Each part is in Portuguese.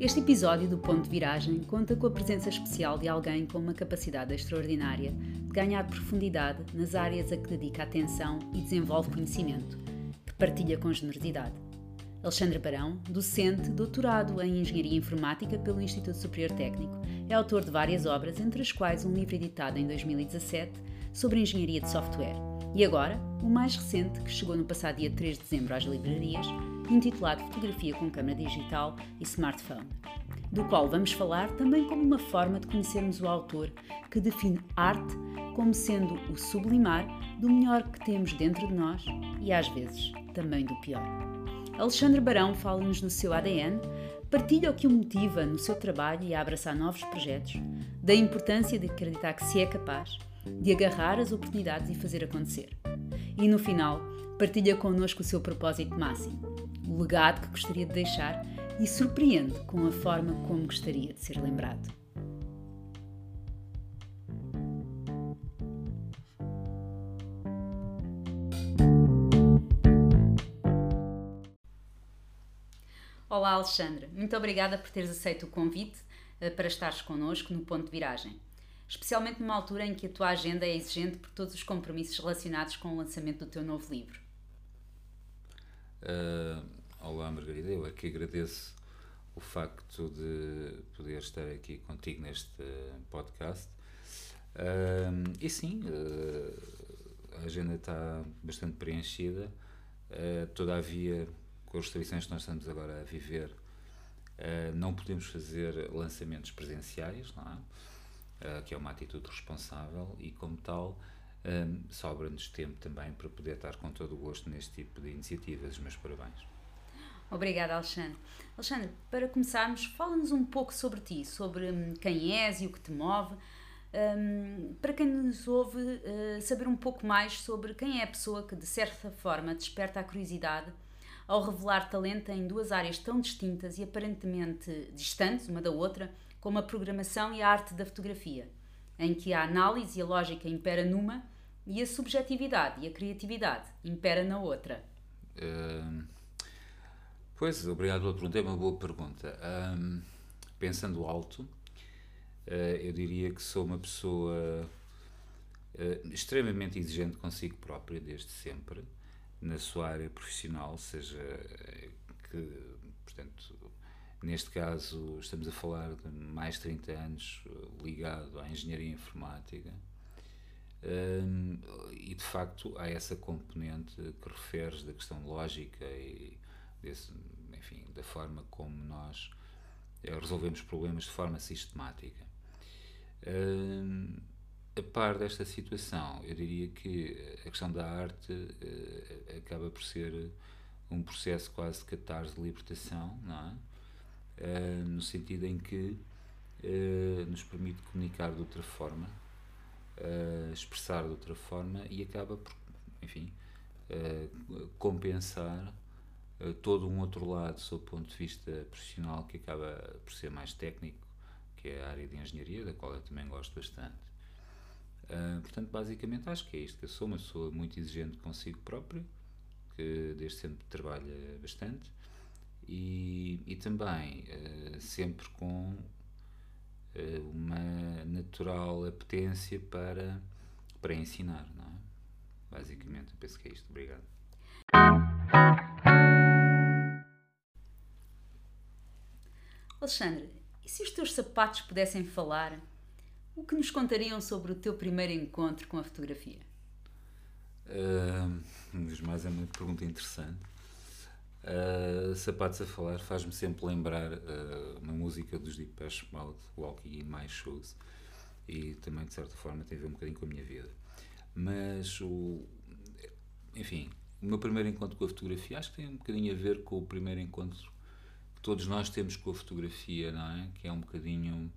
Este episódio do Ponto de Viragem conta com a presença especial de alguém com uma capacidade extraordinária de ganhar profundidade nas áreas a que dedica atenção e desenvolve conhecimento, que partilha com generosidade. Alexandre Barão, docente, doutorado em Engenharia Informática pelo Instituto Superior Técnico, é autor de várias obras, entre as quais um livro editado em 2017 sobre engenharia de software. E agora, o mais recente, que chegou no passado dia 3 de dezembro às livrarias, intitulado Fotografia com câmera digital e smartphone, do qual vamos falar também como uma forma de conhecermos o autor que define arte como sendo o sublimar do melhor que temos dentro de nós e às vezes também do pior. Alexandre Barão fala-nos do seu ADN, partilha o que o motiva no seu trabalho e a abraçar novos projetos, da importância de acreditar que se é capaz, de agarrar as oportunidades e fazer acontecer. E no final, partilha connosco o seu propósito máximo, o legado que gostaria de deixar e surpreende com a forma como gostaria de ser lembrado. Olá, Alexandre. Muito obrigada por teres aceito o convite uh, para estares connosco no Ponto de Viragem, especialmente numa altura em que a tua agenda é exigente por todos os compromissos relacionados com o lançamento do teu novo livro. Uh, olá, Margarida. Eu é que agradeço o facto de poder estar aqui contigo neste podcast. Uh, e sim, a agenda está bastante preenchida, todavia com as restrições que nós estamos agora a viver, uh, não podemos fazer lançamentos presenciais, não é? Uh, que é uma atitude responsável e, como tal, sobra-nos tempo também para poder estar com todo o gosto neste tipo de iniciativas. Os meus parabéns. Obrigada, Alexandre. Alexandre, para começarmos, fala-nos um pouco sobre ti, sobre hum, quem és e o que te move. Um, para quem nos ouve, uh, saber um pouco mais sobre quem é a pessoa que, de certa forma, desperta a curiosidade ao revelar talento em duas áreas tão distintas e aparentemente distantes uma da outra, como a programação e a arte da fotografia, em que a análise e a lógica impera numa e a subjetividade e a criatividade impera na outra. Uh, pois, obrigado pela pergunta, é uma boa pergunta. Um, pensando alto, uh, eu diria que sou uma pessoa uh, extremamente exigente consigo própria desde sempre na sua área profissional, seja que, portanto, neste caso estamos a falar de mais de 30 anos ligado à engenharia informática. Um, e de facto há essa componente que referes da questão lógica e desse, enfim, da forma como nós eh, resolvemos problemas de forma sistemática. A par desta situação, eu diria que a questão da arte uh, acaba por ser um processo quase de catarse de libertação, não é? No sentido em que uh, nos permite comunicar de outra forma, expressar de outra forma e acaba por, enfim, compensar todo um outro lado, sob o ponto de vista profissional, que acaba por ser mais técnico, que é a área de engenharia, da qual eu também gosto bastante. Uh, portanto, basicamente acho que é isto, que eu sou uma pessoa muito exigente consigo própria, que desde sempre trabalha bastante e, e também uh, sempre com uma natural apetência para, para ensinar, não é? Basicamente, eu penso que é isto. Obrigado. Alexandre, e se os teus sapatos pudessem falar, o que nos contariam sobre o teu primeiro encontro com a fotografia? Uh, mais é uma pergunta interessante. Uh, Sapatos a Falar faz-me sempre lembrar uh, uma música dos Depeche Mode, Walking in My Shoes, e também de certa forma tem a ver um bocadinho com a minha vida. Mas, o, enfim, o meu primeiro encontro com a fotografia acho que tem um bocadinho a ver com o primeiro encontro todos nós temos com a fotografia, não é? Que é um bocadinho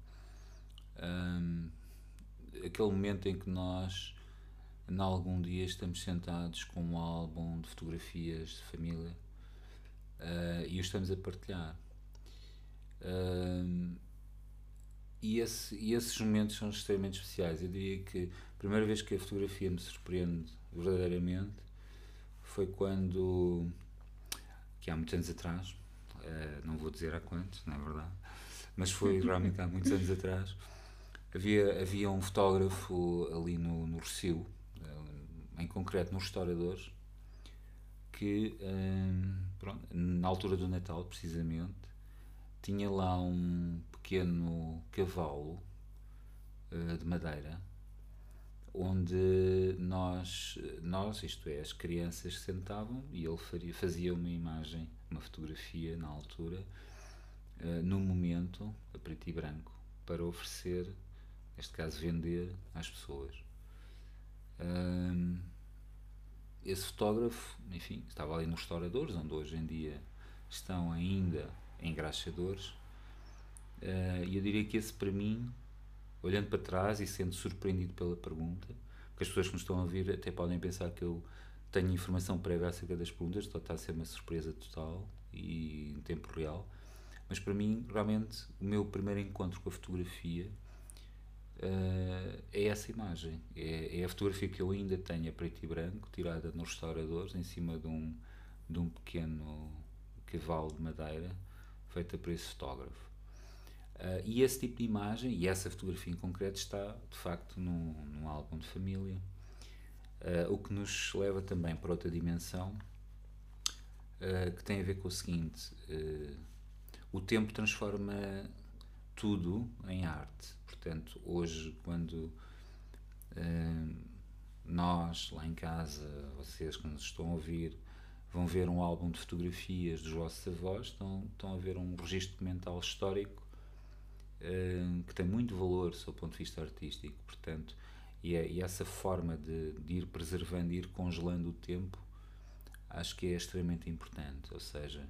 um, aquele momento em que nós, em algum dia, estamos sentados com um álbum de fotografias de família uh, e o estamos a partilhar. Um, e, esse, e esses momentos são extremamente especiais. Eu diria que a primeira vez que a fotografia me surpreende verdadeiramente foi quando, que há muitos anos atrás, uh, não vou dizer há quantos, não é verdade, mas foi realmente há muitos anos atrás. Havia, havia um fotógrafo ali no, no Recio, uh, em concreto nos restauradores, que uh, pronto, na altura do Natal, precisamente, tinha lá um pequeno cavalo de madeira onde nós, nós, isto é, as crianças sentavam e ele faria, fazia uma imagem, uma fotografia na altura, uh, no momento, a preto e branco, para oferecer, neste caso, vender às pessoas. Uh, esse fotógrafo, enfim, estava ali nos restauradores, onde hoje em dia estão ainda engraxadores, uh, e eu diria que esse, para mim, olhando para trás e sendo surpreendido pela pergunta, porque as pessoas que estão a ouvir até podem pensar que eu tenho informação prévia acerca das perguntas, está a ser uma surpresa total e em tempo real. Mas para mim, realmente, o meu primeiro encontro com a fotografia uh, é essa imagem. É, é, a fotografia que eu ainda tenho a preto e branco, tirada nos restauradores, em cima de um, de um pequeno cavalo de madeira, feita por esse fotógrafo. Uh, e esse tipo de imagem, e essa fotografia em concreto, está de facto num, num álbum de família, uh, o que nos leva também para outra dimensão uh, que tem a ver com o seguinte: o tempo transforma tudo em arte. Portanto, hoje, quando nós lá em casa, vocês que nos estão a ouvir, vão ver um álbum de fotografias dos vossos avós, estão, estão a ver um registro mental histórico que tem muito valor do ponto de vista artístico, portanto, e, é, e essa forma de, de, ir preservando, ir congelando o tempo, acho que é extremamente importante. Ou seja,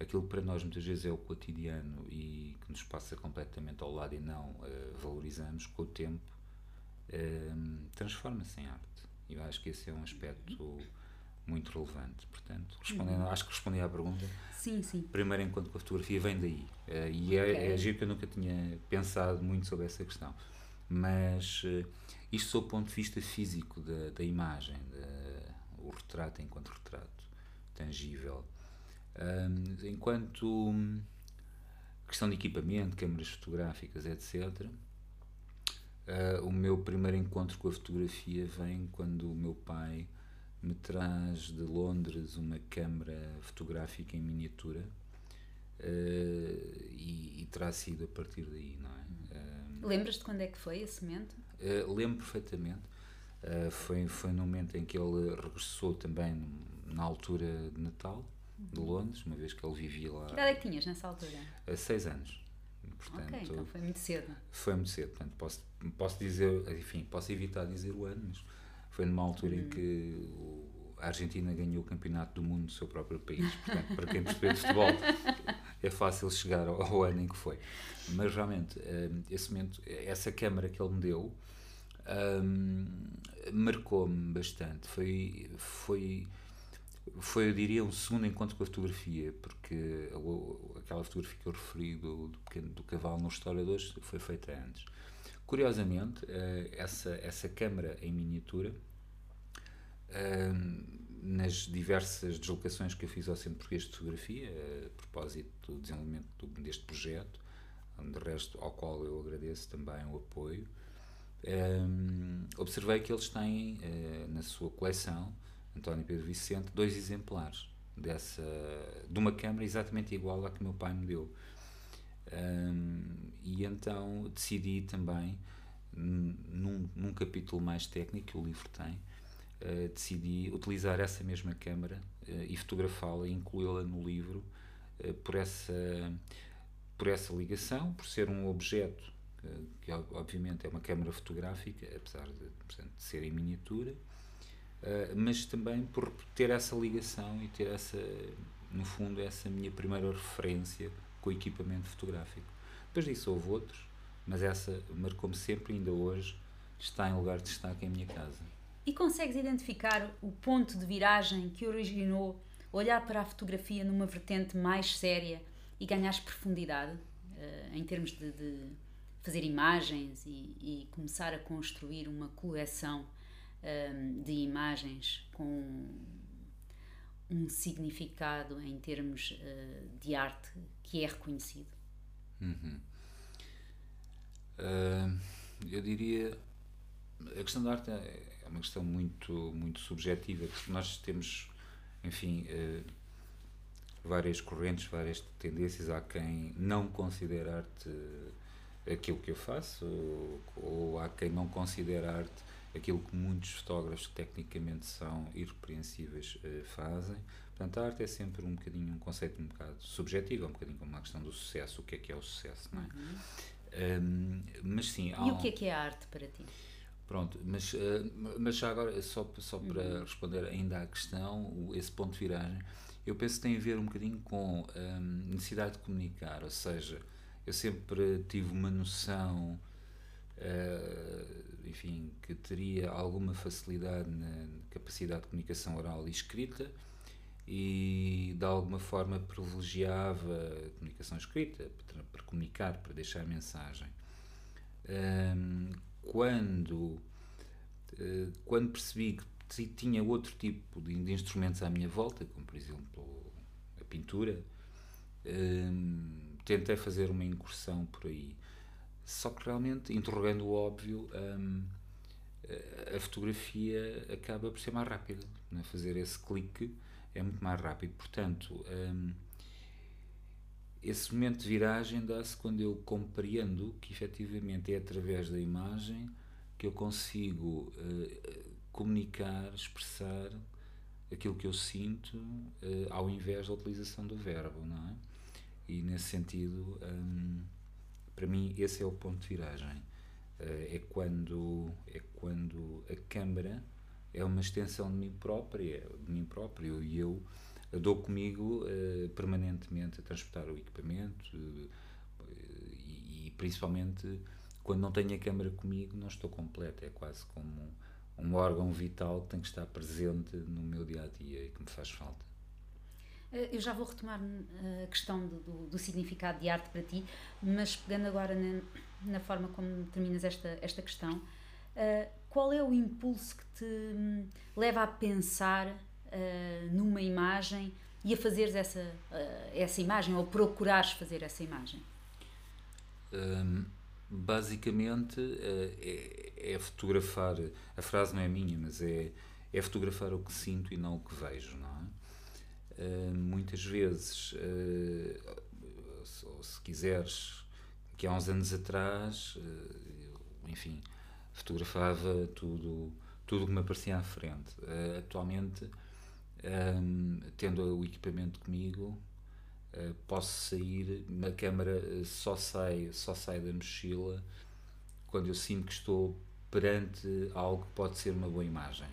aquilo que para nós muitas vezes é o cotidiano e que nos passa completamente ao lado e não uh, valorizamos, com o tempo uh, transforma-se em arte. E eu acho que esse é um aspecto muito relevante. Portanto, respondendo, uhum. acho que respondi à pergunta. Sim, sim. Primeiro encontro com a fotografia vem daí. Uh, e é, okay. é giro que eu nunca tinha pensado muito sobre essa questão. Mas uh, isto sob o ponto de vista físico da, da imagem, de, o retrato enquanto retrato tangível. Um, enquanto um, questão de equipamento, câmaras fotográficas, etc., uh, eh, o meu primeiro encontro com a fotografia vem quando o meu pai me traz de Londres uma câmara fotográfica em miniatura uh, e, e, terá sido a partir daí, não é? Uh, Lembras de quando é que foi esse momento? Uh, lembro perfeitamente. foi, foi no momento em que ele regressou também na altura de Natal de Londres, uma vez que ele vivia lá. Que idade é que tinhas nessa altura? Há seis anos. Portanto, ok, então foi muito cedo. Foi muito cedo, portanto posso, posso dizer, enfim, posso evitar dizer o ano, mas foi numa altura uhum. em que a Argentina ganhou o campeonato do mundo do seu próprio país. Portanto, para quem percebe de futebol, é fácil chegar ao, ao, ano em que foi. Mas realmente, um, esse momento, essa câmara que ele me deu um, marcou-me bastante. Foi, foi, foi, eu diria, um segundo encontro com a fotografia, porque aquela fotografia que eu referi do, do, pequeno, do cavalo nos restauradores foi feita antes. Curiosamente, eh, essa, essa câmara em miniatura nas diversas deslocações que eu fiz ao Centro Português de Fotografia, a propósito do desenvolvimento deste projeto, de resto ao qual eu agradeço também o apoio, um, observei que eles têm uh, na sua coleção, António Pedro Vicente, dois exemplares dessa, de uma câmara exatamente igual à que meu pai me deu. Um, e então decidi também, num, num capítulo mais técnico que o livro tem, uh, decidi utilizar essa mesma câmara uh, e fotografá-la e incluí-la no livro uh, por, essa, por essa ligação, por ser um objeto que obviamente é uma câmara fotográfica, apesar de, portanto, de ser em miniatura, mas também por ter essa ligação e ter essa, no fundo, essa minha primeira referência com o equipamento fotográfico. Depois disso houve outros, mas essa marcou-me sempre, ainda hoje, está em lugar de destaque em minha casa. E consegues identificar o ponto de viragem que originou olhar para a fotografia numa vertente mais séria e ganhar profundidade uh, em termos de, de fazer imagens e, e, começar a construir uma coleção um, ehm, de imagens com um significado em termos uh, de arte que é reconhecido? Uhum. Uh, eu diria a questão da arte é, é uma questão muito muito subjetiva nós temos enfim uh, várias correntes várias tendências há quem não considera arte aquilo que eu faço ou, ou há quem não considera arte aquilo que muitos fotógrafos que tecnicamente são irrepreensíveis uh, fazem. Portanto, a arte é sempre um bocadinho um conceito um bocado subjetivo, um bocadinho como uma questão do sucesso, o que é que é o sucesso, não é? Uhum. Um, mas sim, e o que é que é a arte para ti? Pronto, mas, uh, mas já agora, só, só para uhum. responder ainda à questão, esse ponto de viragem, eu penso que tem a ver um bocadinho com a um, necessidade de comunicar, ou seja, eu sempre tive uma noção uh, enfim, que teria alguma facilidade na capacidade de comunicação oral e escrita e de alguma forma privilegiava a comunicação escrita para, para comunicar, para deixar mensagem. Um, quando, uh, quando percebi que tinha outro tipo de, de, instrumentos à minha volta, como por exemplo a pintura, um, tentei fazer uma incursão por aí. Só que realmente, interrogando o óbvio, um, a fotografia acaba por ser mais rápida. Né? Fazer esse clique é muito mais rápido. Portanto, um, esse momento de viragem dá-se quando eu compreendo que efetivamente é através da imagem que eu consigo uh, comunicar, expressar aquilo que eu sinto uh, ao invés da utilização do verbo, não é? E nesse sentido. Um, para mim, esse é o ponto de viragem. Uh, é, quando, é quando a câmara é uma extensão de mim própria, de mim próprio, e eu dou comigo uh, permanentemente a transportar o equipamento uh, e, e, principalmente quando não tenho a câmara comigo não estou completo, é quase como um órgão vital que tem que estar presente no meu dia a dia e que me faz falta. Eh, eu já vou retomar a questão do, do, do, significado de arte para ti, mas pegando agora na, na forma como terminas esta, esta questão, uh, qual é o impulso que te hum, leva a pensar uh, numa imagem e a fazeres essa, uh, essa imagem ou procurares fazer essa imagem? Um, basicamente é, é, fotografar, a frase não é minha, mas é, é fotografar o que sinto e não o que vejo, não é? Eh, muitas vezes, uh, se, se, quiseres, que há uns anos atrás, uh, enfim, fotografava tudo tudo que me aparecia à frente. atualmente, um, tendo o equipamento comigo, posso sair, a câmera só sai, só sai da mochila quando eu sinto que estou perante algo que pode ser uma boa imagem.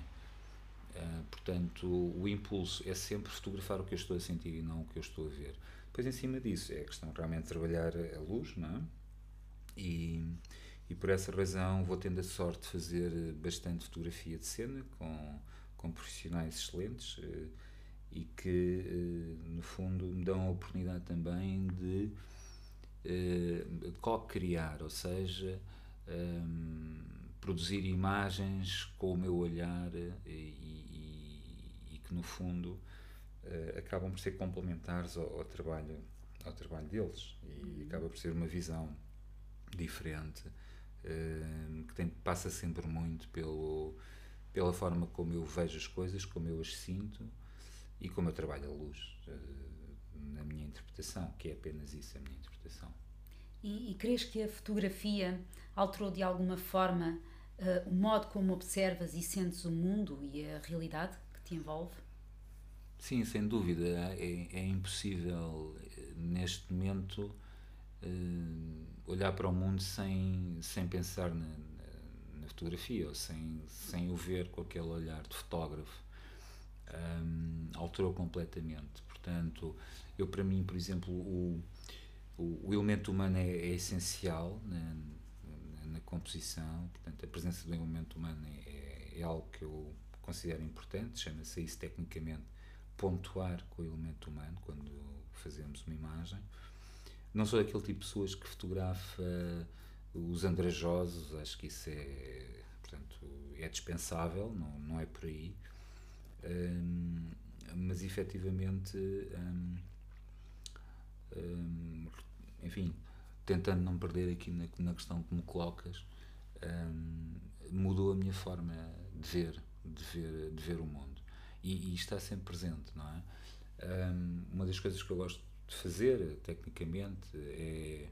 Uh, portanto, o impulso é sempre fotografar o que eu estou a sentir e não o que eu estou a ver. Depois, em cima disso, é a questão realmente de trabalhar a luz, não é? E, e por essa razão vou tendo a sorte de fazer bastante fotografia de cena com, com profissionais excelentes uh, e que, uh, no fundo, me dão a oportunidade também de co-criar, ou seja, um, produzir imagens com o meu olhar e, que no fundo acabam por ser complementares ao, ao, trabalho ao trabalho deles e uhum. acaba por ser uma visão diferente uh, que tem, passa sempre muito pelo pela forma como eu vejo as coisas, como eu as sinto e como eu trabalho a luz uh, na minha interpretação, que é apenas isso a minha interpretação. E, e crees que a fotografia alterou de alguma forma uh, o modo como observas e sentes o mundo e a realidade? te envolve? Sim, sem dúvida. É, é impossível, neste momento, uh, olhar para o mundo sem, sem pensar na, fotografia, ou sem, sem o ver com aquele olhar de fotógrafo. Um, alterou completamente. Portanto, eu, para mim, por exemplo, o, o, elemento humano é, é essencial na, na, composição. Portanto, a presença do elemento humano é, é algo que eu considero importante, chama-se isso tecnicamente pontuar com o elemento humano quando fazemos uma imagem. Não sou aquele tipo de pessoas que fotografa os andrajosos, acho que isso é, portanto, é dispensável, não, não é por aí. Hum, mas efetivamente, um, um, enfim, tentando não perder aqui na, na questão que me colocas, um, mudou a minha forma de ver, de ver, de ver o mundo. E, e está sempre presente, não é? Um, uma das coisas que eu gosto de fazer, tecnicamente, é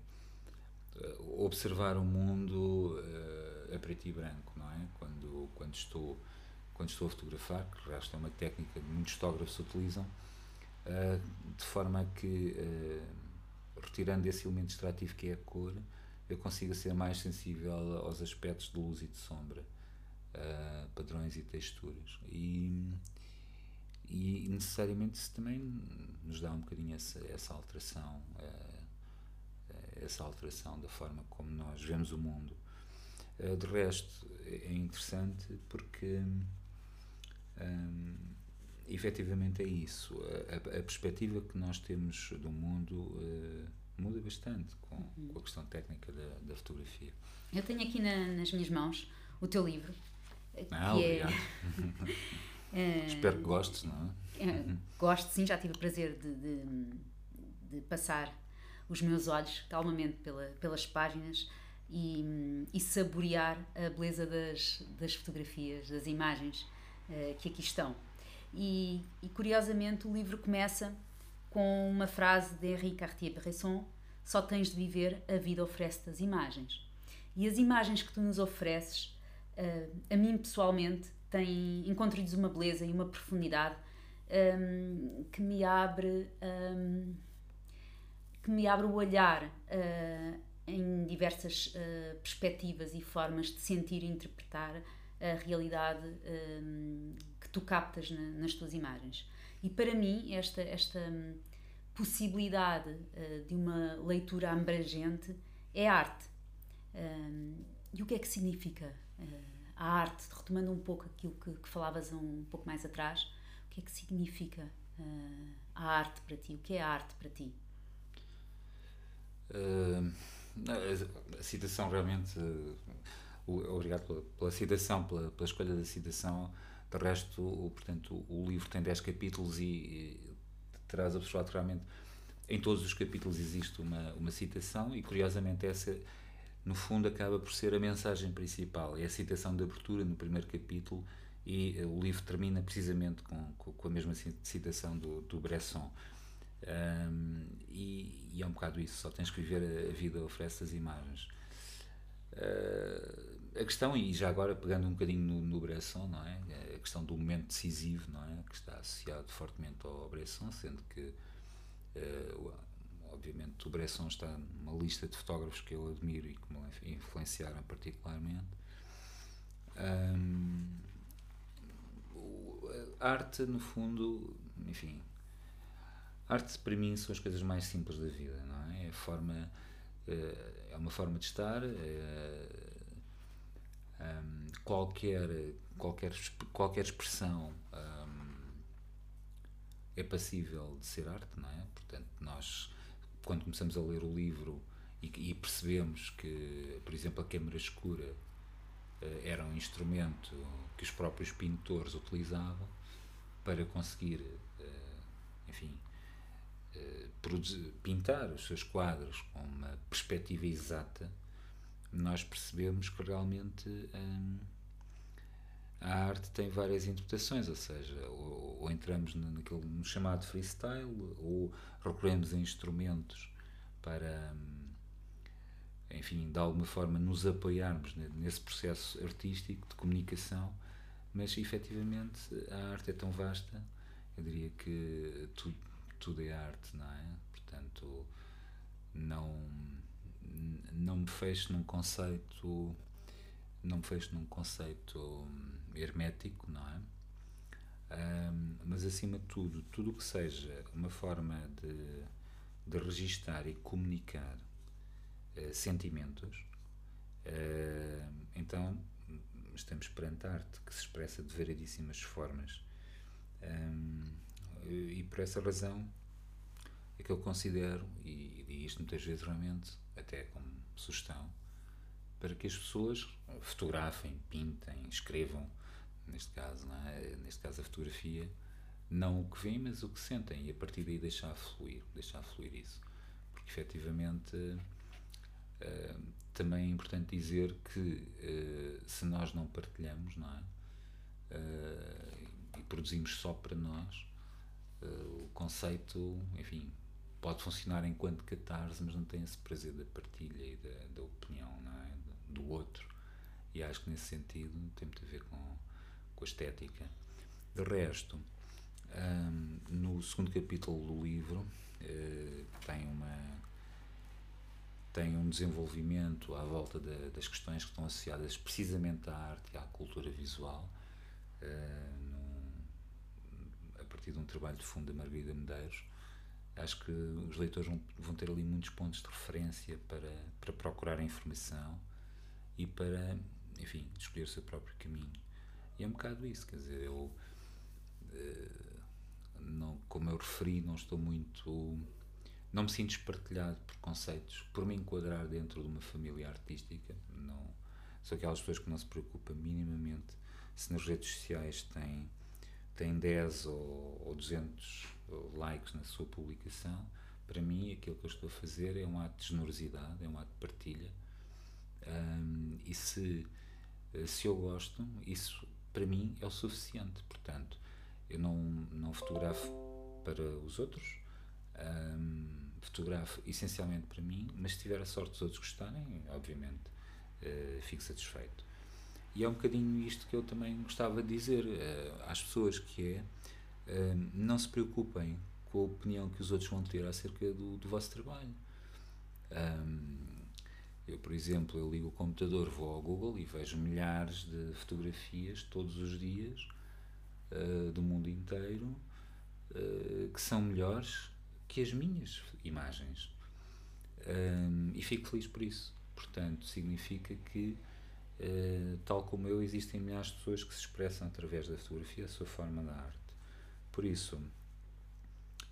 observar o mundo uh, a preto e branco, não é? Quando, quando, estou, quando estou a fotografar, que esta é uma técnica que muitos fotógrafos utilizam, uh, de forma que, retirando esse elemento extrativo que é a cor, eu consiga ser mais sensível aos aspectos de luz e de sombra, padrões e texturas. E, e necessariamente isso também nos dá um bocadinho essa, essa alteração essa alteração da forma como nós vemos o mundo. Uh, de resto, é interessante porque um, efetivamente é isso. A, a, perspectiva que nós temos do mundo uh, muda bastante com, uhum. com, a questão técnica da, da fotografia. Eu tenho aqui na, nas minhas mãos o teu livro. Ah, que é... Espero que gostes, não é? gosto, sim, já tive o prazer de, de, de passar os meus olhos calmamente pela, pelas páginas e, e, saborear a beleza das, das fotografias, das imagens uh, que aqui estão. E, e, curiosamente o livro começa com uma frase de Henri Cartier-Bresson: Só tens de viver, a vida oferece-te as imagens. E as imagens que tu nos ofereces, uh, a mim pessoalmente, têm, encontro-lhes uma beleza e uma profundidade um, ehm, que me abre. Um, ehm, que me abre o olhar uh, em diversas uh, perspectivas e formas de sentir e interpretar a realidade eh, que tu captas na, nas tuas imagens. E para mim, esta, esta um, possibilidade uh, de uma leitura abrangente é arte. Um, e o que é que significa a arte? Retomando um pouco aquilo que, que, falavas um pouco mais atrás, o que é que significa a arte para ti? O que é a arte para ti? Uh, a citação realmente. Uh, obrigado pela, pela citação, pela, pela, escolha da citação. De resto, o, portanto, o, livro tem 10 capítulos e, e terás observado realmente em todos os capítulos existe uma, uma citação e curiosamente essa no fundo acaba por ser a mensagem principal é a citação de abertura no primeiro capítulo e uh, o livro termina precisamente com, com a mesma citação do, do Bresson um, e, e, é um bocado isso, só tens que viver a, vida oferece as imagens. Uh, a questão, e já agora pegando um bocadinho no, no Bresson, não é? A questão do momento decisivo, não é? Que está associado fortemente ao Bresson, sendo que, uh, obviamente, o Bresson está numa lista de fotógrafos que eu admiro e que me influenciaram particularmente. Um, a arte, no fundo, enfim, Arte para mim são as coisas mais simples da vida, não é? É, forma, eh, é uma forma de estar. É, um, qualquer, qualquer, qualquer expressão um, é passível de ser arte, não é? Portanto, nós, quando começamos a ler o livro e, e percebemos que, por exemplo, a câmara escura uh, era um instrumento que os próprios pintores utilizavam para conseguir, uh, enfim, eh, pintar os seus quadros com uma perspectiva exata, nós percebemos que realmente hum, a arte tem várias interpretações, ou seja, ou, ou entramos naquele no chamado freestyle, ou recorremos a instrumentos para, hum, enfim, de alguma forma nos apoiarmos nesse processo artístico de comunicação, mas efetivamente a arte é tão vasta, eu diria que tudo tudo é arte, não é? Portanto, não, não me fecho num conceito não me fecho num conceito hermético, não é? Um, mas acima de tudo, tudo o que seja uma forma de, de registar e comunicar uh, sentimentos, uh, então estamos perante arte que se expressa de variedíssimas formas. Um, e por essa razão é que eu considero, e digo isto muitas vezes realmente, até como sugestão, para que as pessoas fotografem, pintem, escrevam, neste caso, é? neste caso a fotografia, não o que vem, mas o que sentem, e a partir daí deixar fluir, deixar fluir isso. Porque efetivamente uh, também é importante dizer que uh, se nós não partilhamos, não é? Uh, e produzimos só para nós, o conceito, enfim, pode funcionar enquanto catarse, mas não tem esse prazer da partilha e da, da opinião, é? Do outro. E acho que nesse sentido tem muito a ver com, com a estética. De resto, um, no segundo capítulo do livro uh, tem uma tem um desenvolvimento à volta das questões que estão associadas precisamente à arte e à cultura visual partir de um trabalho de fundo da Margarida Medeiros acho que os leitores vão, ter ali muitos pontos de referência para, para procurar informação e para enfim, escolher o seu próprio caminho e é um bocado isso, quer dizer, eu uh, não, como eu referi, não estou muito. Não me sinto espartilhado por conceitos, por me enquadrar dentro de uma família artística. Não, sou aquelas pessoas que não se preocupam minimamente se nas redes sociais tem, tem 10 ou, ou 200 likes na sua publicação. Para mim, aquilo que eu estou a fazer é um ato de generosidade, é um ato de partilha. Um, e se, se eu gosto, isso para mim é o suficiente. Portanto, eu não, não fotografo para os outros, um, fotografo essencialmente para mim, mas se tiver a sorte dos outros gostarem, obviamente uh, fico satisfeito. E é um bocadinho isto que eu também gostava de dizer uh, às pessoas, que é uh, não se preocupem com a opinião que os outros vão ter acerca do, do vosso trabalho. Um, eu, por exemplo, eu ligo o computador, vou ao Google e vejo milhares de fotografias todos os dias uh, do mundo inteiro que são melhores que as minhas imagens. Um, e fico feliz por isso. Portanto, significa que, uh, tal como eu, existem milhares de pessoas que se expressam através da fotografia a sua forma da arte. Por isso,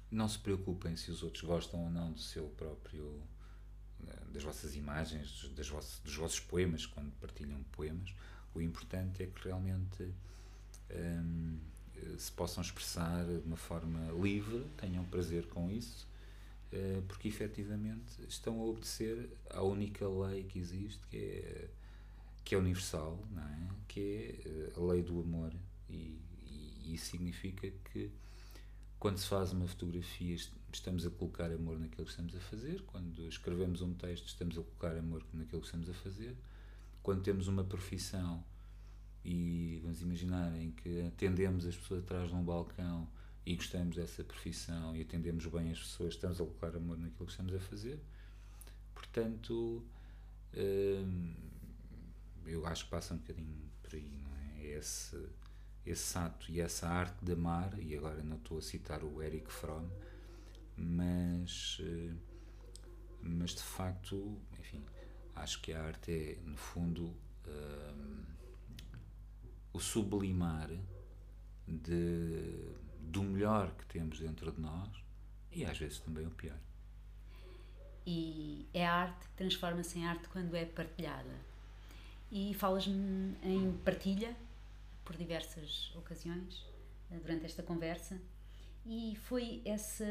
não se preocupem se os outros gostam ou não do seu próprio das vossas imagens, das vossas, dos vossos poemas, quando partilham poemas. O importante é que realmente um, se possam expressar de uma forma livre, tenham prazer com isso, uh, porque efetivamente estão a obedecer à única lei que existe, que é, que é universal, não é? que é eh, a lei do amor. E, e, isso significa que quando se faz uma fotografia, estamos a colocar amor naquilo que estamos a fazer. Quando escrevemos um texto, estamos a colocar amor naquilo que estamos a fazer. Quando temos uma profissão, e vamos imaginar em que atendemos as pessoas atrás de um balcão e gostamos dessa profissão e atendemos bem as pessoas, estamos a colocar amor naquilo que estamos a fazer. Portanto, hum, eu acho que passa um bocadinho por aí, não é? é? Esse, esse ato e essa arte de amar, e agora não estou a citar o Eric Fromm, mas, hum, mas de facto, enfim, acho que a arte é, no fundo, hum, o sublimar de, do melhor que temos dentro de nós e às vezes também o pior. E é a arte que transforma-se em arte quando é partilhada. E falas-me em partilha por diversas ocasiões eh, durante esta conversa. E foi essa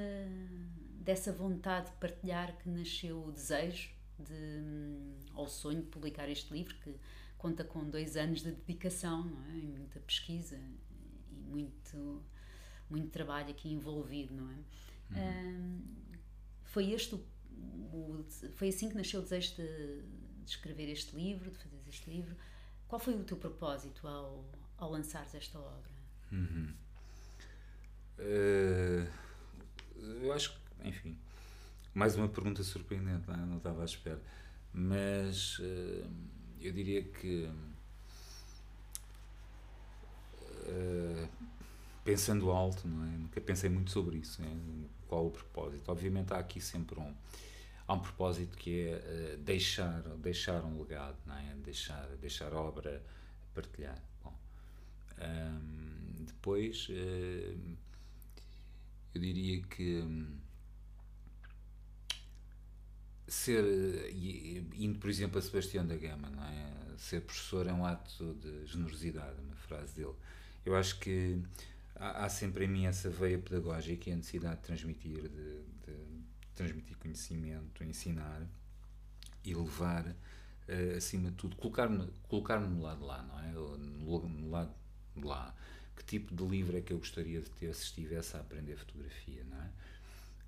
dessa vontade de partilhar que nasceu o desejo de, hum, ou o sonho de publicar este livro que conta com dois anos de dedicação, é? E muita pesquisa e muito, muito trabalho aqui envolvido, não é? Uhum. Um, foi este o, o, foi assim que nasceu o desejo de, de, escrever este livro, de fazer este livro. Qual foi o teu propósito ao, ao lançares esta obra? Uhum. Uh, eu acho que, enfim, mais uma pergunta surpreendente, não, é? não estava à espera, mas uh, eu diria que uh, pensando alto, não é? Nunca pensei muito sobre isso, qual o propósito. Obviamente há aqui sempre um há um propósito que é uh, deixar deixar um legado, não é? Deixar deixar obra, partilhar. Bom, um, depois uh, eu diria que um, ser, indo por exemplo a Sebastião da Gama, não é? ser professor é um ato de generosidade, uma frase dele. Eu acho que há, há, sempre em mim essa veia pedagógica e a necessidade de transmitir, de transmitir conhecimento, ensinar e levar, uh, acima de tudo, colocar-me colocar no lado lá, não é? No, no lado de lá. Que tipo de livro é que eu gostaria de ter se estivesse a aprender fotografia, não é?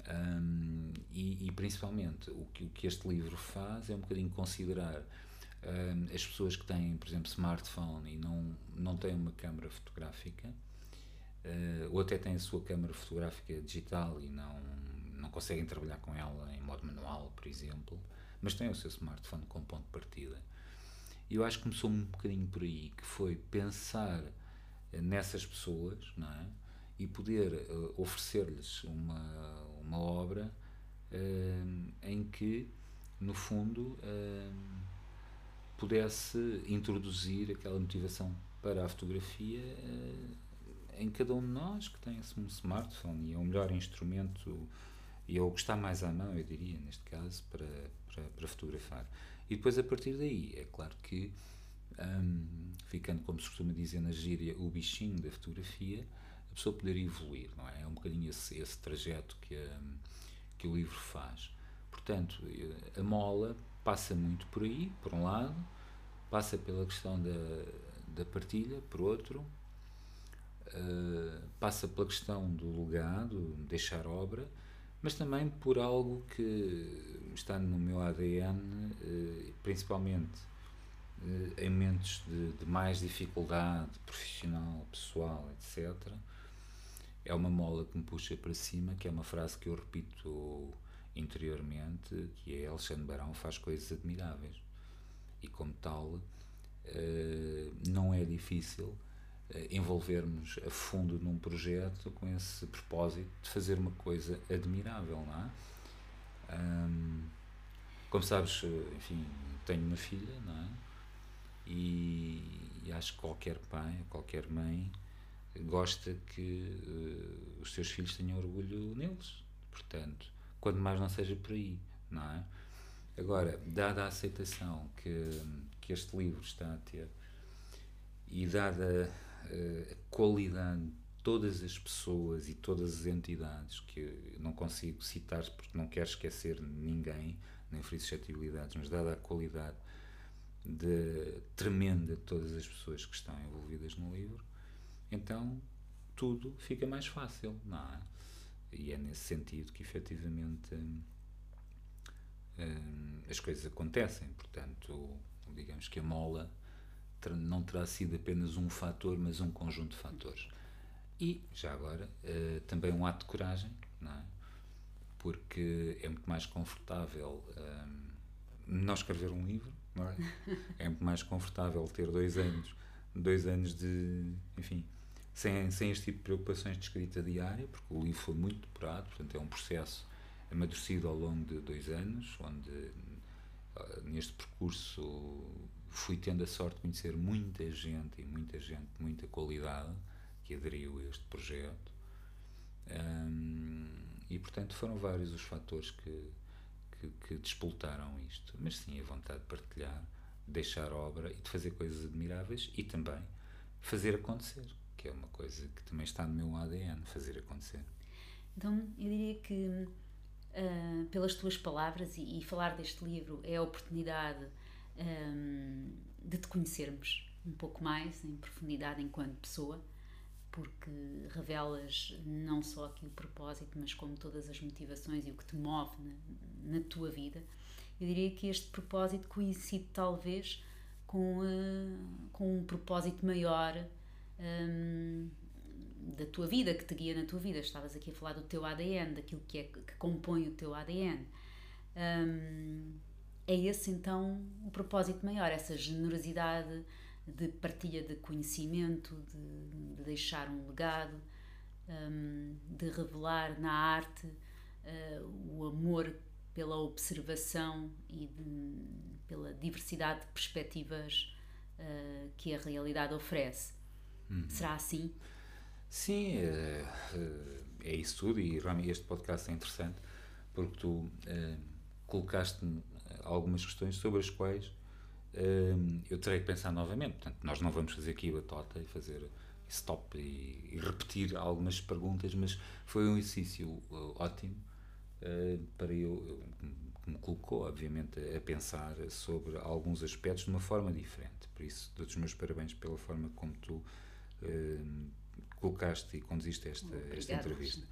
Um, e, e, principalmente o que, o que este livro faz é um bocadinho considerar um, as pessoas que têm, por exemplo, smartphone e não, não têm uma câmara fotográfica, uh, ou até têm a sua câmara fotográfica digital e não, não conseguem trabalhar com ela em modo manual, por exemplo, mas têm o seu smartphone com ponto de partida. E eu acho que começou um bocadinho por aí, que foi pensar nessas pessoas, não é? E poder uh, oferecer-lhes uma, uma obra uh, em que, no fundo, uh, pudesse introduzir aquela motivação para a fotografia em cada um de nós que tem um smartphone e é o melhor instrumento e é o que está mais à mão, eu diria, neste caso, para, para, para fotografar. E depois, a partir daí, é claro que, um, ficando, como se costuma dizer na gíria, o bichinho da fotografia, a pessoa poder evoluir, não é? É um bocadinho esse, esse trajeto que, um, que o livro faz. Portanto, a mola passa muito por aí, por um lado, passa pela questão da, da partilha, por outro, uh, passa pela questão do legado, deixar obra, mas também por algo que está no meu ADN, eh, principalmente eh, em momentos de, de, mais dificuldade profissional, pessoal, etc. É uma mola que me puxa para cima, que é uma frase que eu repito interiormente, que é Alexandre Barão faz coisas admiráveis. E como tal, eh, não é difícil envolvermos a fundo num projeto com esse propósito de fazer uma coisa admirável, não é? Como sabes, enfim, tenho uma filha, não é? E, e acho que qualquer pai, qualquer mãe gosta que uh, os seus filhos tenham orgulho neles. Portanto, quando mais não seja por aí, não é? Agora, dada a aceitação que, que este livro está a ter e dada a qualidade de todas as pessoas e todas as entidades que não consigo citar porque não quero esquecer ninguém, nem ferir suscetibilidades, mas dada a qualidade de, tremenda de todas as pessoas que estão envolvidas no livro, então tudo fica mais fácil, não é? E é nesse sentido que efetivamente hum, as coisas acontecem, portanto, digamos que a mola não terá sido apenas um fator, mas um conjunto de fatores. E, já agora, uh, também um ato de coragem, é? Porque é muito mais confortável um, não escrever um livro, é? É muito mais confortável ter dois anos, dois anos de, enfim, sem, sem este tipo de preocupações de escrita diária, porque o livro foi muito depurado, portanto é um processo amadurecido ao longo de dois anos, onde uh, neste percurso fui tendo a sorte de conhecer muita gente e muita gente de muita qualidade que aderiu a este projeto. Um, e portanto foram vários os fatores que, que, que despoltaram isto. Mas sim, a vontade de partilhar, de deixar obra e de fazer coisas admiráveis e também fazer acontecer, que é uma coisa que também está no meu ADN, fazer acontecer. Então, eu diria que, uh, pelas tuas palavras, e, e, falar deste livro é a oportunidade um, de te conhecermos um pouco mais em profundidade enquanto pessoa, porque revelas não só aqui o propósito, mas como todas as motivações e o que te move na, na tua vida. Eu diria que este propósito coincide talvez com, uh, com um propósito maior um, da tua vida, que te guia na tua vida. Estavas aqui a falar do teu ADN, daquilo que, é, que compõe o teu ADN. Um, é esse então o propósito maior, essa generosidade de partilha de conhecimento, de, de deixar um legado, um, de revelar na arte uh, o amor pela observação e de, pela diversidade de perspectivas uh, que a realidade oferece. Uhum. Será assim? Sim, é, é isso tudo e realmente este podcast é interessante porque tu uh, colocaste algumas questões sobre as quais uh, eu terei que pensar novamente. Portanto, nós não vamos fazer aqui a batota e fazer stop e, e, repetir algumas perguntas, mas foi um exercício uh, ótimo uh, para eu, que me colocou, obviamente, a pensar sobre alguns aspectos de uma forma diferente. Por isso, dou-te os meus parabéns pela forma como tu uh, colocaste e conduziste esta, esta entrevista.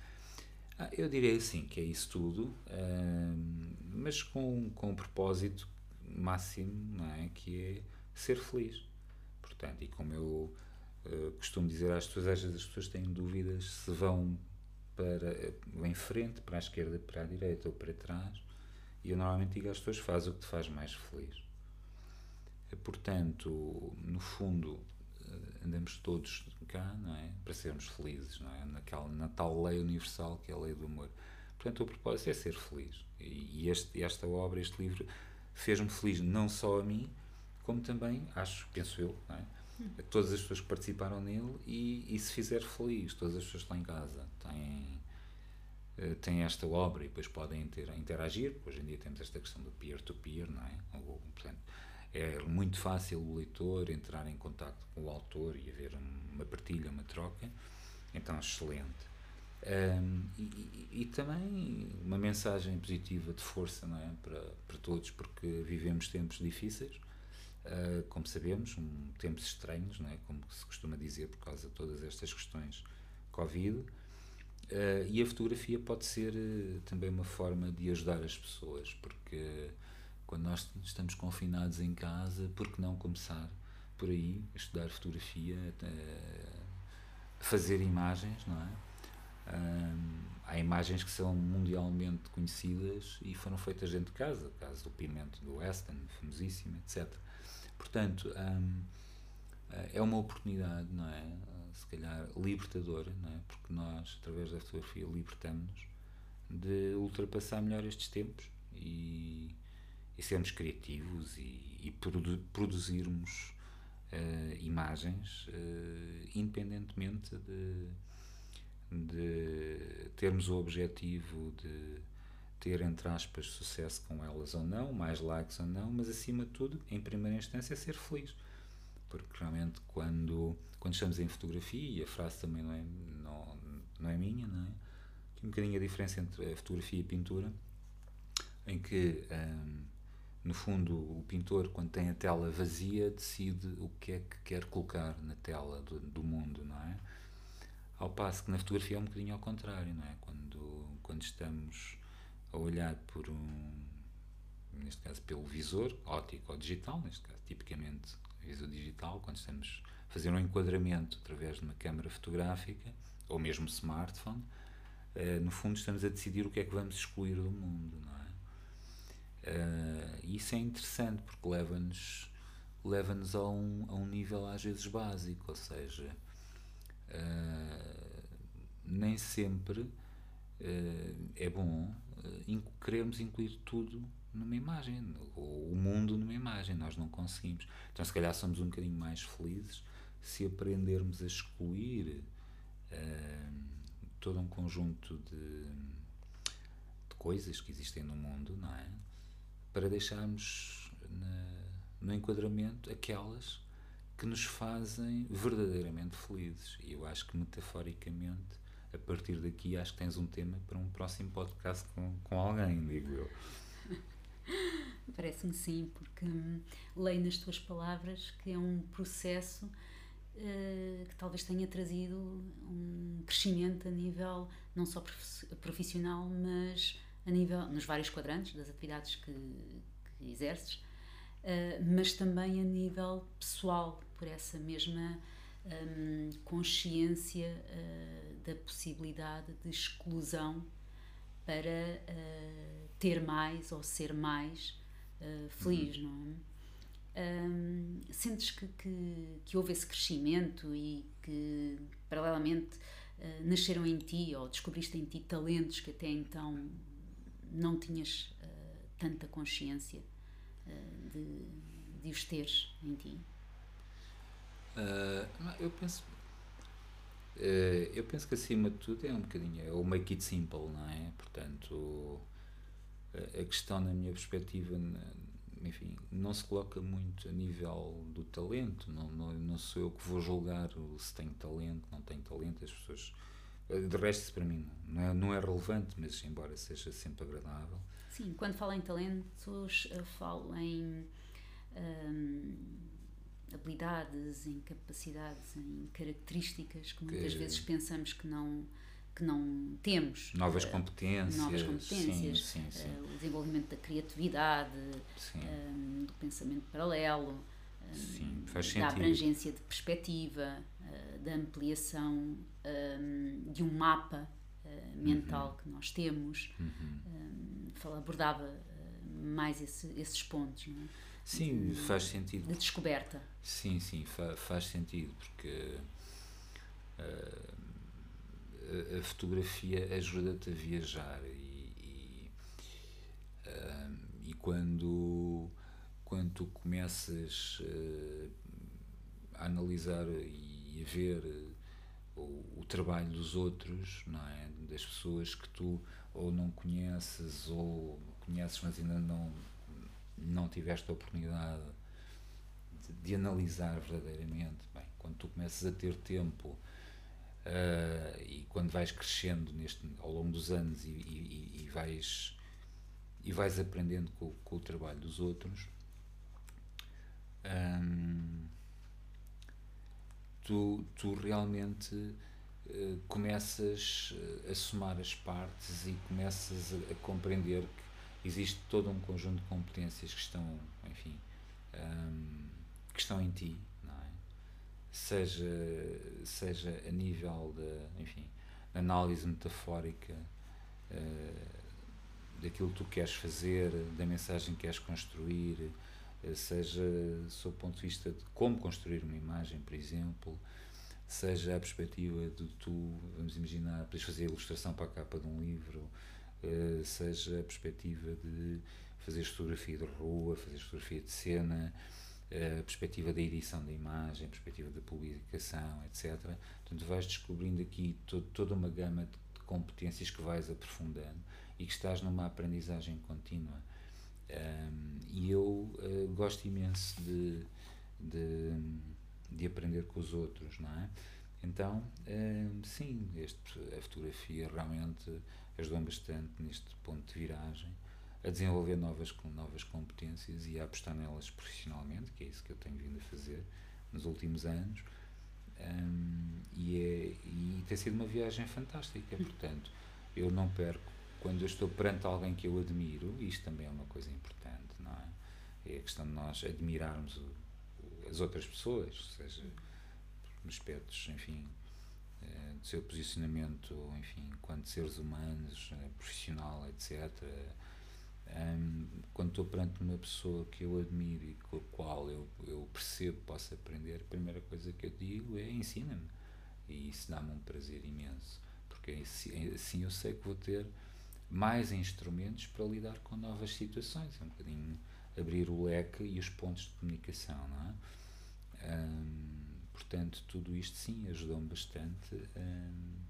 Ah, eu diria assim, que é isso tudo, uh, mas com, com um propósito máximo, não é? Que é ser feliz. Portanto, e como eu uh, costumo dizer às pessoas, às vezes as pessoas têm dúvidas se vão para em frente, para a esquerda, para a direita ou para trás. E eu normalmente digo às pessoas: faz o que te faz mais feliz. Portanto, no fundo, eh, andamos todos cá, não é? Para sermos felizes, não é? Naquela, na tal lei universal que é a lei do amor. Portanto, o propósito é ser feliz. E este, esta obra, este livro, fez-me feliz não só a mim, como também, acho, penso eu, não é? a todas as pessoas que participaram nele e, e se fizer feliz, todas as pessoas estão em casa têm, eh, têm esta obra e depois podem ter, interagir, hoje em dia temos esta questão do peer-to-peer, -peer, não é? Ou, portanto, é muito fácil o leitor entrar em contato com o autor e haver uma partilha, uma troca, então excelente. Um, e, e, também uma mensagem positiva de força não é? para, para todos, porque vivemos tempos difíceis, uh, como sabemos, um, tempos estranhos, não é? como se costuma dizer, por causa de todas estas questões Covid. Uh, e a fotografia pode ser uh, também uma forma de ajudar as pessoas, porque quando nós estamos confinados em casa, por que não começar por aí, estudar fotografia, fazer imagens, não é? Há imagens que são mundialmente conhecidas e foram feitas dentro de casa, o caso do Pimento do Weston, famosíssimo, etc. Portanto, um, é uma oportunidade, não é? Se calhar libertadora, não é? Porque nós, através da fotografia, libertamos-nos de ultrapassar melhor estes tempos e e sermos criativos e, e produ produzirmos uh, imagens uh, independentemente de, de termos o objetivo de ter, entre aspas, sucesso com elas ou não, mais likes ou não, mas acima de tudo, em primeira instância, ser feliz. Porque realmente, quando, quando estamos em fotografia, e a frase também não é, não, não é minha, não é? Tem um bocadinho a diferença entre a fotografia e a pintura, em que um, no fundo, o pintor, quando tem a tela vazia, decide o que é que quer colocar na tela do, do mundo, não é? Ao passo que na fotografia é um bocadinho ao contrário, não é? Quando, quando estamos a olhar por um, neste caso pelo visor óptico ou digital, neste caso tipicamente visor digital, quando estamos a fazer um enquadramento através de uma câmara fotográfica ou mesmo smartphone, eh, no fundo estamos a decidir o que é que vamos excluir do mundo, não é? Uh, isso é interessante porque leva-nos leva-nos a um, a um nível às vezes básico, ou seja, uh, nem sempre uh, é bom uh, incluir tudo numa imagem, ou o mundo numa imagem, nós não conseguimos. Então, se calhar, somos um bocadinho mais felizes se aprendermos a excluir todo um conjunto de, de coisas que existem no mundo, não é? Para deixarmos na, no enquadramento aquelas que nos fazem verdadeiramente felizes. E eu acho que metaforicamente, a partir daqui, acho que tens um tema para um próximo podcast com, com alguém, digo eu. Parece-me sim, porque hum, leio nas tuas palavras que é um processo uh, que talvez tenha trazido um crescimento a nível não só profissional, mas a nível, nos vários quadrantes das atividades que, que exerces, uh, mas também a nível pessoal, por essa mesma um, consciência uh, da possibilidade de exclusão para uh, ter mais ou ser mais feliz, uhum. não é? Um, sentes que, que, que, houve esse crescimento e que, paralelamente, nasceram em ti ou descobriste em ti talentos que até então não tinhas uh, tanta consciência uh, de, de os teres em ti? Uh, eu penso eu penso que acima de tudo é um bocadinho é o make it simple não é portanto a questão na minha perspectiva enfim, não se coloca muito a nível do talento. Não, não, não sou eu que vou julgar se tem talento, não tem talento. As pessoas. De resto, para mim, não é, não é relevante, mas embora seja sempre agradável. Sim, quando falo em talentos, falo em hum, habilidades, em capacidades, em características que muitas que... vezes pensamos que não que não temos. Novas uh, competências. Novas competências. Sim, sim, sim. Uh, o desenvolvimento da criatividade, uh, do pensamento paralelo, sim, faz da abrangência de perspectiva, da ampliação de um mapa mental uhum. que nós temos. Uhum. Fala, abordava mais esse, esses pontos. Não é? Sim, de, faz sentido. De descoberta. Sim, sim, fa faz sentido, porque a fotografia ajuda-te a viajar e, e, um, e, quando, quando tu começas uh, a analisar e a ver o, trabalho dos outros, não é? das pessoas que tu ou não conheces ou conheces mas ainda não, não tiveste a oportunidade de, de analisar verdadeiramente, bem, quando tu começas a ter tempo Uh, e quando vais crescendo neste, ao longo dos anos e, e, e vais, e vais aprendendo com, com, o trabalho dos outros, um, tu, tu realmente uh, começas a somar as partes e começas a, a, compreender que existe todo um conjunto de competências que estão, enfim, um, que estão em ti seja, seja a nível de, enfim, análise metafórica uh, daquilo que tu queres fazer, da mensagem que queres construir, seja sob o ponto de vista de como construir uma imagem, por exemplo, seja a perspectiva de tu, vamos imaginar, podes fazer a ilustração para a capa de um livro, uh, seja a perspectiva de fazer fotografia de rua, fazer fotografia de cena, a perspectiva da edição da imagem, a perspectiva da publicação, etc. Portanto, vais descobrindo aqui to toda uma gama de competências que vais aprofundando e que estás numa aprendizagem contínua. Um, e eu uh, gosto imenso de, de, de, aprender com os outros, não é? Então, um, sim, este, a fotografia realmente ajudou bastante neste ponto de viragem a desenvolver novas, novas competências e a apostar nelas profissionalmente, que é isso que eu tenho vindo a fazer nos últimos anos. Um, e, é, e tem sido uma viagem fantástica, portanto, eu não perco quando eu estou perante alguém que eu admiro, isto também é uma coisa importante, não é? É a questão de nós admirarmos o, as outras pessoas, seja nos aspectos, enfim, eh, do seu posicionamento, enfim, enquanto seres humanos, eh, profissional, etc., um, quando estou perante uma pessoa que eu admiro e com a qual eu, eu percebo, posso aprender, a primeira coisa que eu digo é ensina-me. E isso dá-me um prazer imenso, porque assim, assim eu sei que vou ter mais instrumentos para lidar com novas situações. É um bocadinho abrir o leque e os pontos de comunicação, não é? Um, portanto, tudo isto sim ajudou-me bastante um,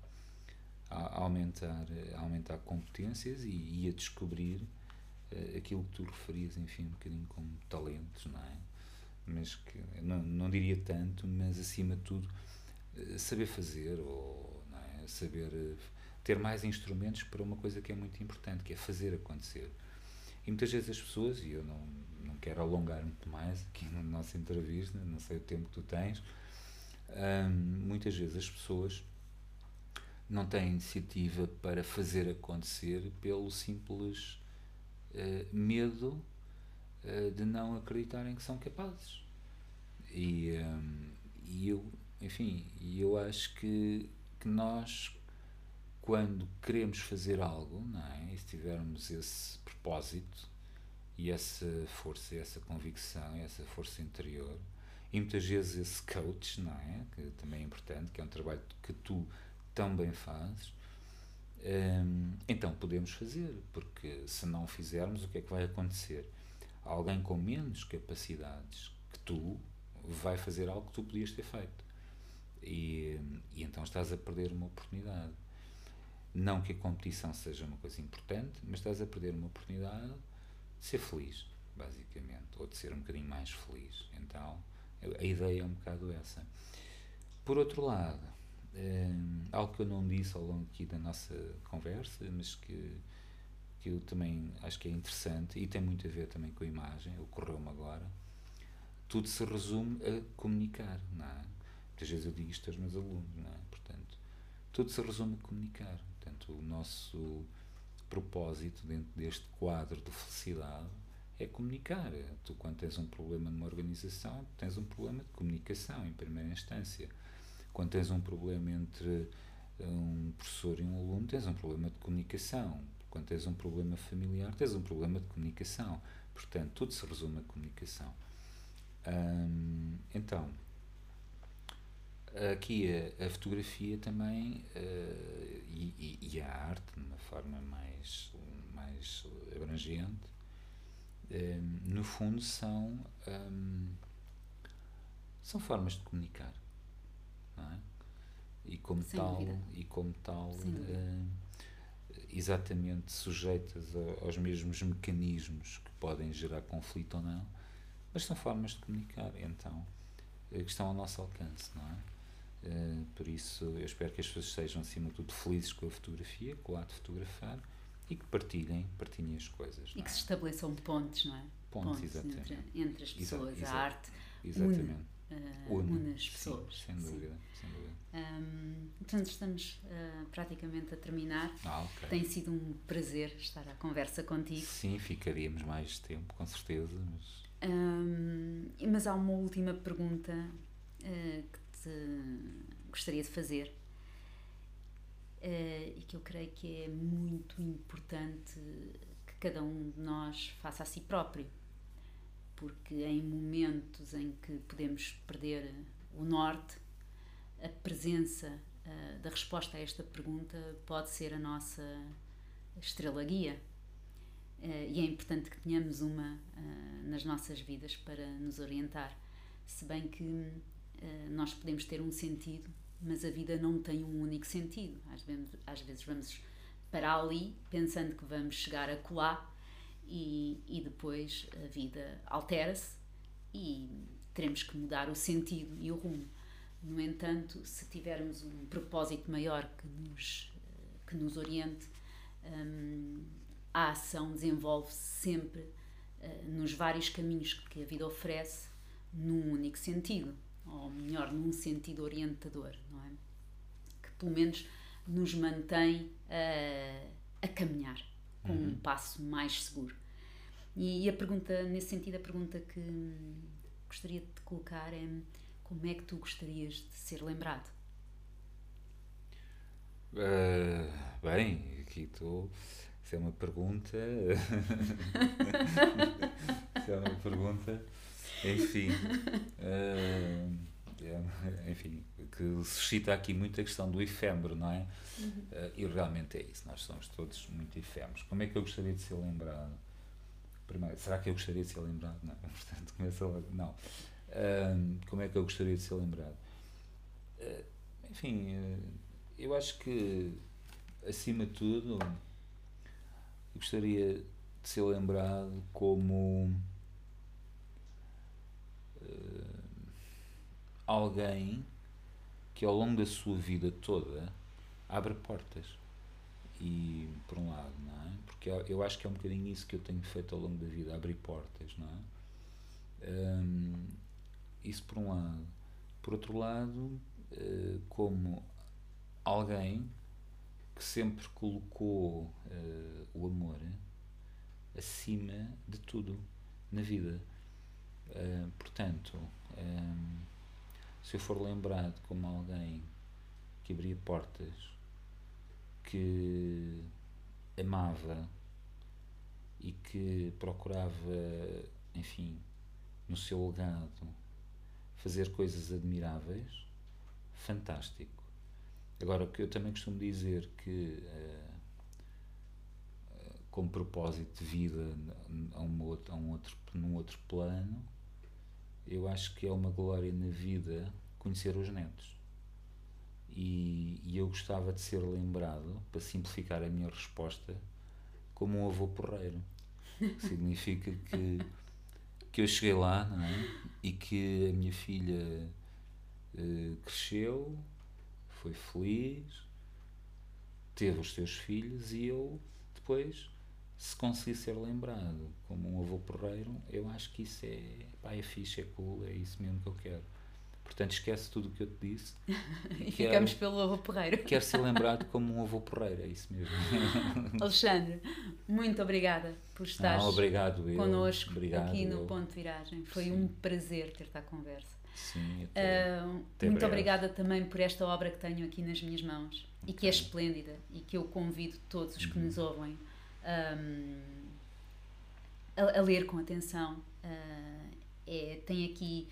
a aumentar, a aumentar competências e, e a descobrir uh, aquilo que tu referias, enfim, um bocadinho como talentos, não é? Mas que, não, não diria tanto, mas acima de tudo, uh, saber fazer ou é? saber uh, ter mais instrumentos para uma coisa que é muito importante, que é fazer acontecer. E muitas vezes as pessoas, e eu não, não quero alongar muito mais aqui na nossa entrevista, não sei o tempo que tu tens, um, muitas vezes as pessoas não têm iniciativa para fazer acontecer pelo simples uh, medo uh, de não acreditarem que são capazes. E, um, e eu, enfim, eu acho que, que nós, quando queremos fazer algo, não é? e se tivermos esse propósito e essa força, essa convicção, essa força interior, e muitas vezes esse coach, não é? Que também é importante, que é um trabalho que tu tão bem fazes, Hum, então podemos fazer, porque se não fizermos, o que é que vai acontecer? Alguém com menos capacidades que tu vai fazer algo que tu podias ter feito. E, e então estás a perder uma oportunidade. Não que a competição seja uma coisa importante, mas estás a perder uma oportunidade de ser feliz. basicamente, ou de ser um bocadinho mais feliz. Então, a ideia é um bocado essa. Por outro lado, um, algo que eu não disse ao longo aqui da nossa conversa, mas que, que eu também acho que é interessante e tem muito a ver também com a imagem, ocorreu-me agora, tudo se resume a comunicar, não é? Muitas vezes eu digo isto aos meus alunos, não é? Portanto, tudo se resume a comunicar. Portanto, o nosso propósito dentro deste quadro de felicidade é comunicar. Tu, quando tens um problema numa organização, tens um problema de comunicação, em primeira instância. Quando tens um problema entre um professor e um aluno, tens um problema de comunicação. Quando tens um problema familiar, tens um problema de comunicação. Portanto, tudo se resume a comunicação. Hum, então, aqui a, a fotografia também uh, e, e, a arte, de uma forma mais, mais abrangente, um, no fundo são, um, são formas de comunicar. Não é? E como Sem tal, e como tal uh, exatamente sujeitas aos mesmos mecanismos que podem gerar conflito ou não, mas são formas de comunicar, então, que estão ao nosso alcance, não é? Uh, por isso, eu espero que as pessoas sejam, acima de tudo, felizes com a fotografia, com o ato de fotografar, e que partilhem, partilhem as coisas. E que é? se estabeleçam pontes, não é? Pontes, pontes entre, entre, as pessoas. Exa, a arte exatamente. une, uh, une as pessoas. Sim, sem dúvida. Sem dúvida. Um, portanto, estamos uh, praticamente a terminar. Ah, okay. Tem sido um prazer estar à conversa contigo. Sim, ficaríamos mais tempo, com certeza. Mas, um, mas há uma última pergunta uh, que te gostaria de fazer uh, e que eu creio que é muito importante que cada um de nós faça a si próprio, porque em momentos em que podemos perder o norte, a presença uh, da resposta a esta pergunta pode ser a nossa estrela guia. Uh, e é importante que tenhamos uma nas nossas vidas para nos orientar. Se bem que nós podemos ter um sentido mas a vida não tem um único sentido. Às vezes, às vezes vamos para ali pensando que vamos chegar a colar e, e depois a vida altera-se e teremos que mudar o sentido e o rumo. No entanto, se tivermos um propósito maior que nos, que nos oriente, hum, a ação desenvolve-se sempre uh, nos vários caminhos que a vida oferece, num único sentido ou melhor, num sentido orientador, não é? Que pelo menos nos mantém a, a caminhar com uhum. um passo mais seguro. E a pergunta, nesse sentido, a pergunta que gostaria de te colocar é como é que tu gostarias de ser lembrado? Uh, bem, aqui estou. Isso é uma pergunta. Isso é uma pergunta enfim. Uh, é, enfim, que suscita aqui muito a questão do efêmero, não é? Uhum. Uh, e realmente é isso, nós somos todos muito efêmeros. Como é que eu gostaria de ser lembrado? Primeiro, será que eu gostaria de ser lembrado? Não, portanto, começa logo. Não. Uh, como é que eu gostaria de ser lembrado? Uh, enfim, eu acho que, acima de tudo, eu gostaria de ser lembrado como alguém que ao longo da sua vida toda abre portas. E por um lado, não é? Porque eu acho que é um bocadinho isso que eu tenho feito ao longo da vida, abrir portas, não é? Um, isso por um lado. Por outro lado, uh, como alguém que sempre colocou uh, o amor acima de tudo na vida. Uh, portanto, um, se eu for lembrado como alguém que abria portas, que amava e que procurava, enfim, no seu legado, fazer coisas admiráveis, fantástico. Agora, que eu também costumo dizer que, uh, com propósito de vida a um outro, a um outro, num outro plano, eu acho que é uma glória na vida conhecer os netos. E, e, eu gostava de ser lembrado, para simplificar a minha resposta, como um avô porreiro. Significa que que eu cheguei lá não é? e que a minha filha uh, cresceu, foi feliz, teve os seus filhos e eu depois, se conseguir ser lembrado como um avô porreiro, eu acho que isso é, pá, é fixe, é cool, é isso mesmo que eu quero. Portanto, esquece tudo o que eu te disse. e quero, ficamos pelo avô porreiro. Quero ser lembrado como um avô porreiro, é isso mesmo. Alexandre, muito obrigada por estar connosco obrigado aqui no Ponto Viragem. Foi Sim. um prazer ter-te à conversa. Sim, até, uh, até muito breve. obrigada também por esta obra que tenho aqui nas minhas mãos okay. e que é esplêndida e que eu convido todos os que uhum. nos ouvem um, a, a, ler com atenção. Uh, é, tem aqui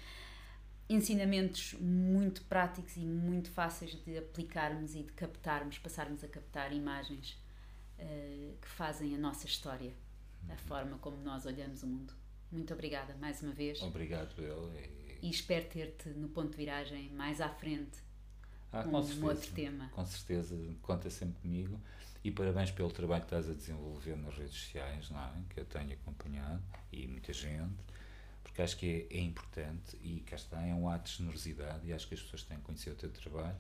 ensinamentos muito práticos e muito fáceis de aplicarmos e de captarmos, passarmos a captar imagens uh, que fazem a nossa história, a uhum. forma como nós olhamos o mundo. Muito obrigada mais uma vez. Obrigado, eu. E espero ter-te no ponto de viragem mais à frente ah, com, com certeza, um outro tema. Com certeza, conta sempre comigo. E parabéns pelo trabalho que estás a desenvolver nas redes sociais, não é? que eu tenho acompanhado, e muita gente porque acho que é, é, importante e cá está, é um ato de generosidade e acho que as pessoas têm que conhecer o teu trabalho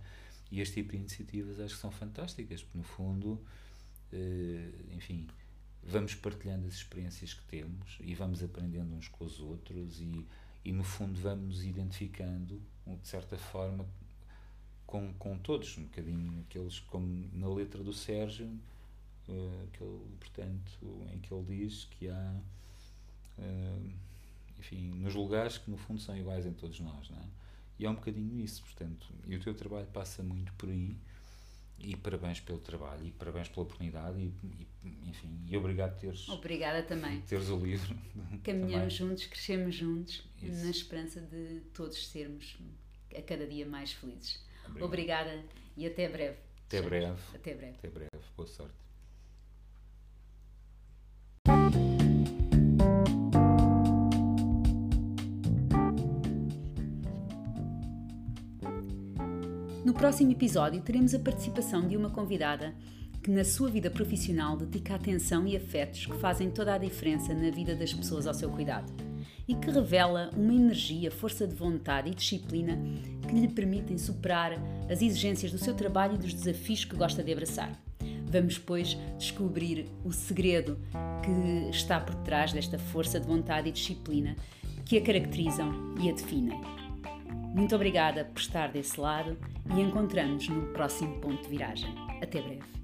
e este tipo de iniciativas acho que são fantásticas, porque no fundo, eh, enfim, vamos partilhando as experiências que temos e vamos aprendendo uns com os outros e, e no fundo vamos identificando, de certa forma, com, com todos, um bocadinho aqueles, como na letra do Sérgio, uh, aquele, portanto, em que ele diz que há uh, enfim, nos lugares que no fundo são iguais em todos nós, não é? E é um bocadinho isso, portanto, e o teu trabalho passa muito por aí, e parabéns pelo trabalho, e parabéns pela oportunidade, e, e enfim, e obrigado por teres... Obrigada também. Teres o livro. Caminhamos juntos, crescemos juntos, isso. na esperança de todos sermos a cada dia mais felizes. Obrigado. Obrigada e até breve. Até breve. Até breve. Até breve. Boa sorte. No próximo episódio teremos a participação de uma convidada que, na sua vida profissional, dedica atenção e afetos que fazem toda a diferença na vida das pessoas ao seu cuidado e que revela uma energia, força de vontade e disciplina que lhe permitem superar as exigências do seu trabalho e dos desafios que gosta de abraçar. Vamos, pois, descobrir o segredo que está por trás desta força de vontade e disciplina que a caracterizam e a definem. Muito obrigada por estar desse lado e encontramos no próximo ponto de viragem. Até breve.